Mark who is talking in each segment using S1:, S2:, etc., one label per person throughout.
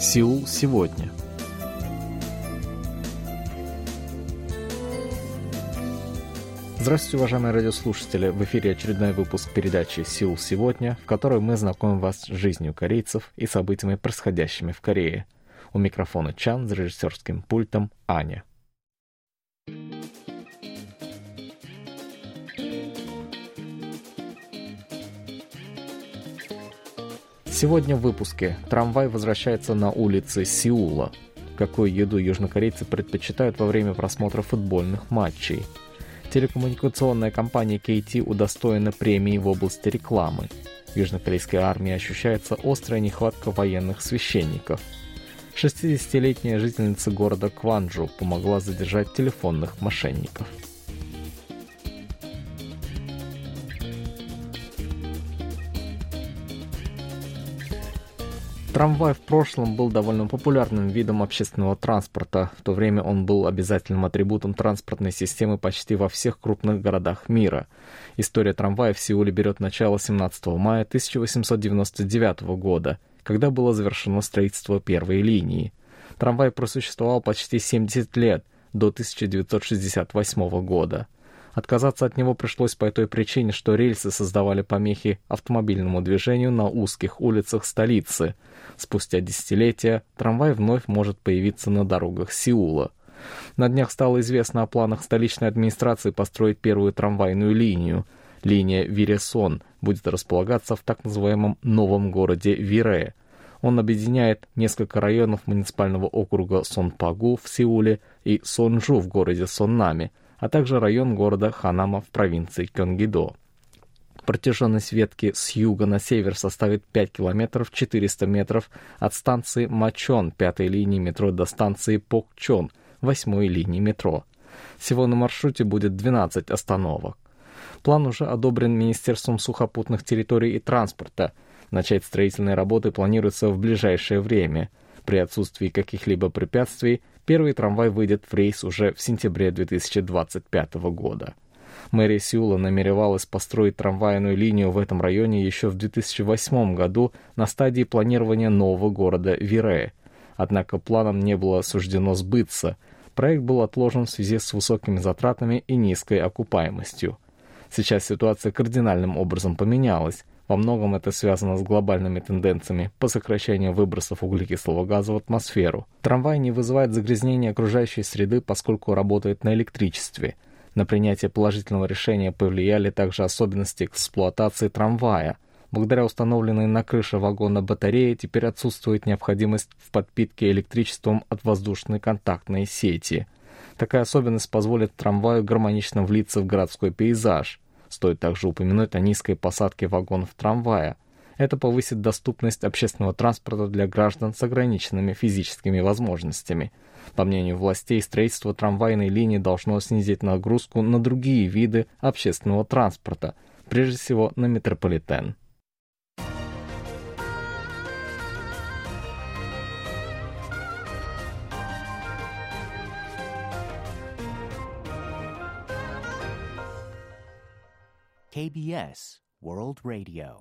S1: Сеул сегодня. Здравствуйте, уважаемые радиослушатели! В эфире очередной выпуск передачи «Сеул сегодня», в которой мы знакомим вас с жизнью корейцев и событиями, происходящими в Корее. У микрофона Чан, с режиссерским пультом Аня. Сегодня в выпуске трамвай возвращается на улицы Сеула. Какую еду южнокорейцы предпочитают во время просмотра футбольных матчей? Телекоммуникационная компания KT удостоена премии в области рекламы. В южнокорейской армии ощущается острая нехватка военных священников. 60-летняя жительница города Кванджу помогла задержать телефонных мошенников. Трамвай в прошлом был довольно популярным видом общественного транспорта. В то время он был обязательным атрибутом транспортной системы почти во всех крупных городах мира. История трамвая в Сеуле берет начало 17 мая 1899 года, когда было завершено строительство первой линии. Трамвай просуществовал почти 70 лет, до 1968 года. Отказаться от него пришлось по той причине, что рельсы создавали помехи автомобильному движению на узких улицах столицы. Спустя десятилетия трамвай вновь может появиться на дорогах Сеула. На днях стало известно о планах столичной администрации построить первую трамвайную линию. Линия Виресон будет располагаться в так называемом новом городе Вире. Он объединяет несколько районов муниципального округа Сонпагу в Сеуле и Сонжу в городе Соннаме, а также район города Ханама в провинции Кёнгидо. Протяженность ветки с юга на север составит 5 километров 400 метров от станции Мачон пятой линии метро до станции Покчон восьмой линии метро. Всего на маршруте будет 12 остановок. План уже одобрен Министерством сухопутных территорий и транспорта. Начать строительные работы планируется в ближайшее время. При отсутствии каких-либо препятствий Первый трамвай выйдет в рейс уже в сентябре 2025 года. Мэрия Сеула намеревалась построить трамвайную линию в этом районе еще в 2008 году на стадии планирования нового города Вире. Однако планам не было суждено сбыться. Проект был отложен в связи с высокими затратами и низкой окупаемостью. Сейчас ситуация кардинальным образом поменялась. Во многом это связано с глобальными тенденциями по сокращению выбросов углекислого газа в атмосферу. Трамвай не вызывает загрязнения окружающей среды, поскольку работает на электричестве. На принятие положительного решения повлияли также особенности эксплуатации трамвая. Благодаря установленной на крыше вагона батарее теперь отсутствует необходимость в подпитке электричеством от воздушной контактной сети. Такая особенность позволит трамваю гармонично влиться в городской пейзаж – Стоит также упомянуть о низкой посадке вагонов трамвая. Это повысит доступность общественного транспорта для граждан с ограниченными физическими возможностями. По мнению властей, строительство трамвайной линии должно снизить нагрузку на другие виды общественного транспорта, прежде всего на метрополитен. KBS World Radio.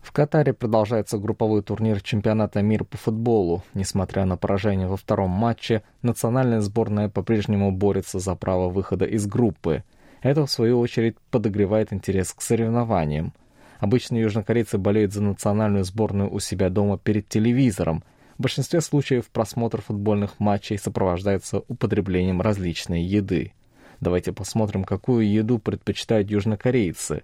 S1: В Катаре продолжается групповой турнир чемпионата мира по футболу. Несмотря на поражение во втором матче, национальная сборная по-прежнему борется за право выхода из группы. Это, в свою очередь, подогревает интерес к соревнованиям. Обычно южнокорейцы болеют за национальную сборную у себя дома перед телевизором. В большинстве случаев просмотр футбольных матчей сопровождается употреблением различной еды. Давайте посмотрим, какую еду предпочитают южнокорейцы.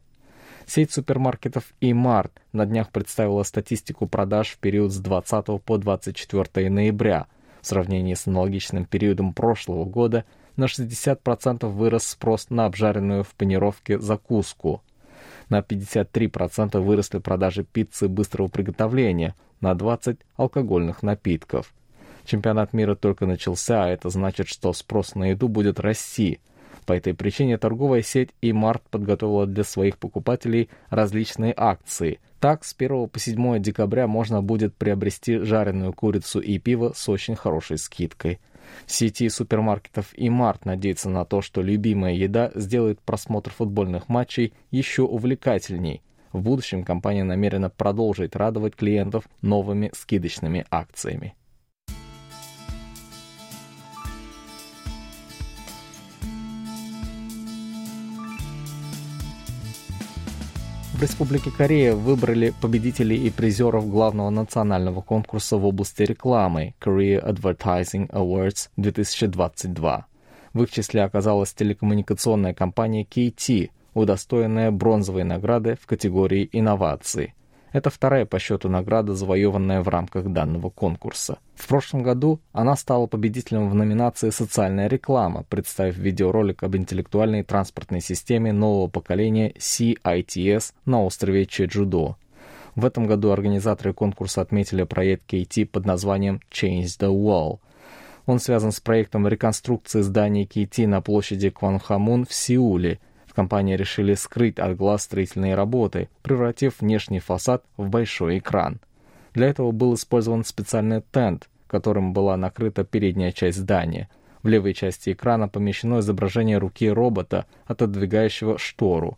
S1: Сеть супермаркетов E-Mart на днях представила статистику продаж в период с 20 по 24 ноября. В сравнении с аналогичным периодом прошлого года на 60% вырос спрос на обжаренную в панировке закуску. На 53% выросли продажи пиццы быстрого приготовления, на 20% алкогольных напитков. Чемпионат мира только начался, а это значит, что спрос на еду будет расти – по этой причине торговая сеть E-Mart подготовила для своих покупателей различные акции. Так, с 1 по 7 декабря можно будет приобрести жареную курицу и пиво с очень хорошей скидкой. В сети супермаркетов E-Mart надеется на то, что любимая еда сделает просмотр футбольных матчей еще увлекательней. В будущем компания намерена продолжить радовать клиентов новыми скидочными акциями. В Республике Корея выбрали победителей и призеров главного национального конкурса в области рекламы Korea Advertising Awards 2022. В их числе оказалась телекоммуникационная компания KT, удостоенная бронзовой награды в категории инноваций. Это вторая по счету награда, завоеванная в рамках данного конкурса. В прошлом году она стала победителем в номинации «Социальная реклама», представив видеоролик об интеллектуальной транспортной системе нового поколения CITS на острове Чеджудо. В этом году организаторы конкурса отметили проект KT под названием «Change the Wall». Он связан с проектом реконструкции здания KT на площади Кванхамун в Сеуле – компании решили скрыть от глаз строительные работы, превратив внешний фасад в большой экран. Для этого был использован специальный тент, которым была накрыта передняя часть здания. В левой части экрана помещено изображение руки робота, отодвигающего штору.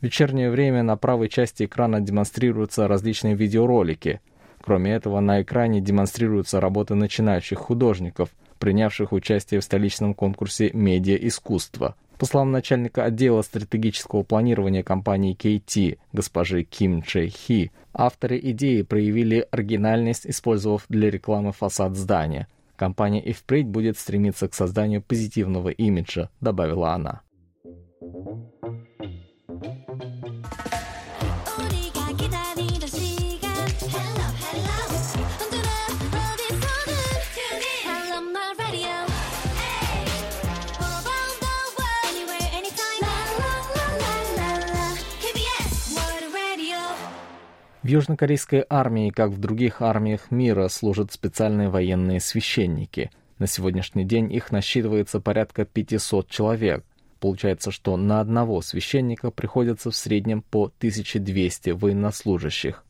S1: В вечернее время на правой части экрана демонстрируются различные видеоролики. Кроме этого, на экране демонстрируются работы начинающих художников, принявших участие в столичном конкурсе «Медиа-искусство». По словам начальника отдела стратегического планирования компании KT, госпожи Ким Чэ Хи, авторы идеи проявили оригинальность, использовав для рекламы фасад здания. Компания и впредь будет стремиться к созданию позитивного имиджа, добавила она. В южнокорейской армии, как в других армиях мира, служат специальные военные священники. На сегодняшний день их насчитывается порядка 500 человек. Получается, что на одного священника приходится в среднем по 1200 военнослужащих.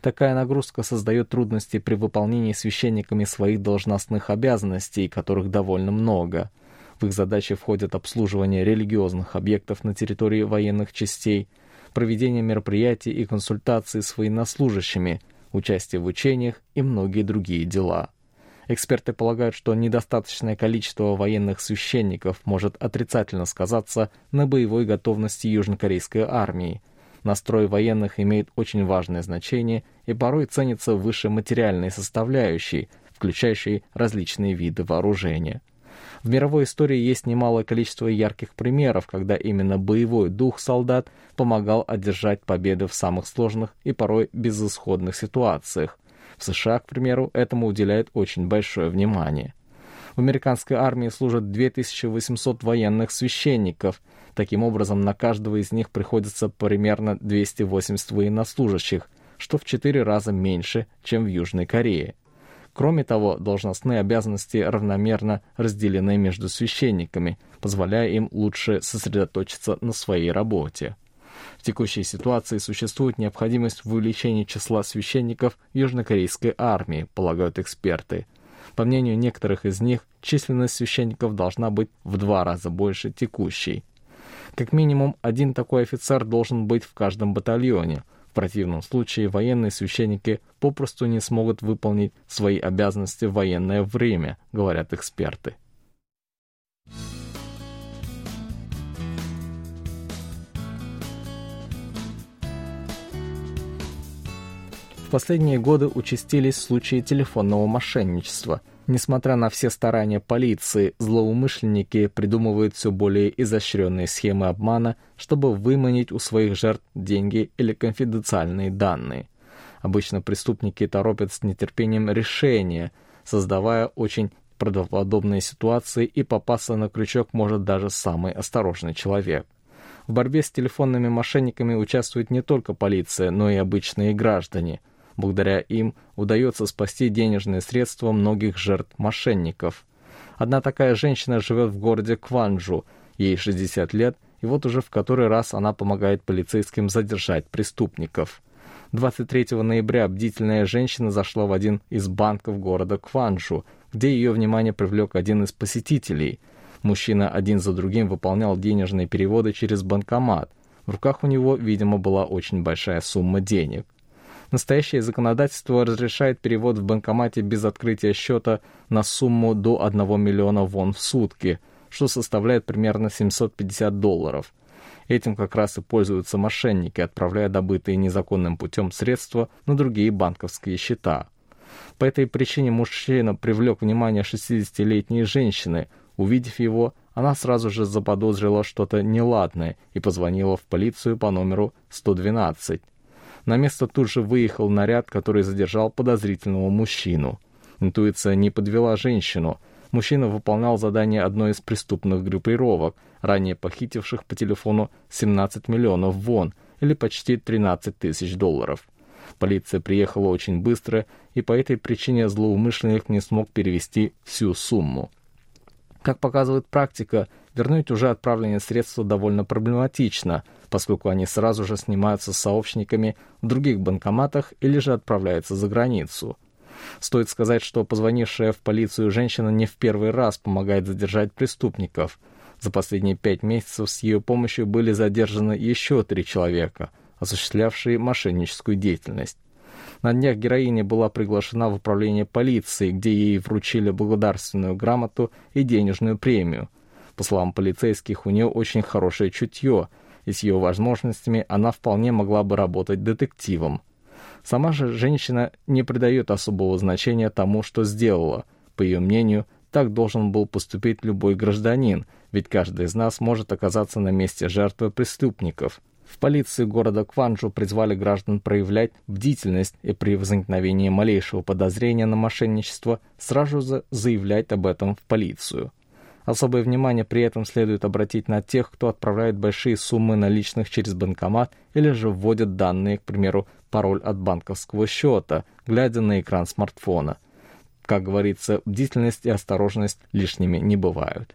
S1: Такая нагрузка создает трудности при выполнении священниками своих должностных обязанностей, которых довольно много. В их задачи входят обслуживание религиозных объектов на территории военных частей – проведение мероприятий и консультаций с военнослужащими, участие в учениях и многие другие дела. Эксперты полагают, что недостаточное количество военных священников может отрицательно сказаться на боевой готовности южнокорейской армии. Настрой военных имеет очень важное значение и порой ценится выше материальной составляющей, включающей различные виды вооружения. В мировой истории есть немалое количество ярких примеров, когда именно боевой дух солдат помогал одержать победы в самых сложных и порой безысходных ситуациях. В США, к примеру, этому уделяют очень большое внимание. В американской армии служат 2800 военных священников. Таким образом, на каждого из них приходится примерно 280 военнослужащих, что в 4 раза меньше, чем в Южной Корее. Кроме того, должностные обязанности равномерно разделены между священниками, позволяя им лучше сосредоточиться на своей работе. В текущей ситуации существует необходимость в увеличении числа священников южнокорейской армии, полагают эксперты. По мнению некоторых из них, численность священников должна быть в два раза больше текущей. Как минимум один такой офицер должен быть в каждом батальоне – в противном случае военные священники попросту не смогут выполнить свои обязанности в военное время, говорят эксперты. В последние годы участились случаи телефонного мошенничества – Несмотря на все старания полиции, злоумышленники придумывают все более изощренные схемы обмана, чтобы выманить у своих жертв деньги или конфиденциальные данные. Обычно преступники торопят с нетерпением решения, создавая очень правдоподобные ситуации, и попасться на крючок может даже самый осторожный человек. В борьбе с телефонными мошенниками участвует не только полиция, но и обычные граждане – Благодаря им удается спасти денежные средства многих жертв мошенников. Одна такая женщина живет в городе Кванджу, ей 60 лет, и вот уже в который раз она помогает полицейским задержать преступников. 23 ноября бдительная женщина зашла в один из банков города Кванджу, где ее внимание привлек один из посетителей. Мужчина один за другим выполнял денежные переводы через банкомат. В руках у него, видимо, была очень большая сумма денег. Настоящее законодательство разрешает перевод в банкомате без открытия счета на сумму до 1 миллиона вон в сутки, что составляет примерно 750 долларов. Этим как раз и пользуются мошенники, отправляя добытые незаконным путем средства на другие банковские счета. По этой причине мужчина привлек внимание 60-летней женщины. Увидев его, она сразу же заподозрила что-то неладное и позвонила в полицию по номеру 112. На место тут же выехал наряд, который задержал подозрительного мужчину. Интуиция не подвела женщину – мужчина выполнял задание одной из преступных группировок, ранее похитивших по телефону 17 миллионов вон, или почти 13 тысяч долларов. Полиция приехала очень быстро, и по этой причине злоумышленник не смог перевести всю сумму. Как показывает практика, вернуть уже отправленные средства довольно проблематично, поскольку они сразу же снимаются с сообщниками в других банкоматах или же отправляются за границу. Стоит сказать, что позвонившая в полицию женщина не в первый раз помогает задержать преступников. За последние пять месяцев с ее помощью были задержаны еще три человека, осуществлявшие мошенническую деятельность. На днях героиня была приглашена в управление полиции, где ей вручили благодарственную грамоту и денежную премию. По словам полицейских, у нее очень хорошее чутье, и с ее возможностями она вполне могла бы работать детективом. Сама же женщина не придает особого значения тому, что сделала. По ее мнению, так должен был поступить любой гражданин, ведь каждый из нас может оказаться на месте жертвы преступников. В полиции города Кванджу призвали граждан проявлять бдительность и при возникновении малейшего подозрения на мошенничество сразу же заявлять об этом в полицию. Особое внимание при этом следует обратить на тех, кто отправляет большие суммы наличных через банкомат или же вводит данные, к примеру, пароль от банковского счета, глядя на экран смартфона. Как говорится, бдительность и осторожность лишними не бывают.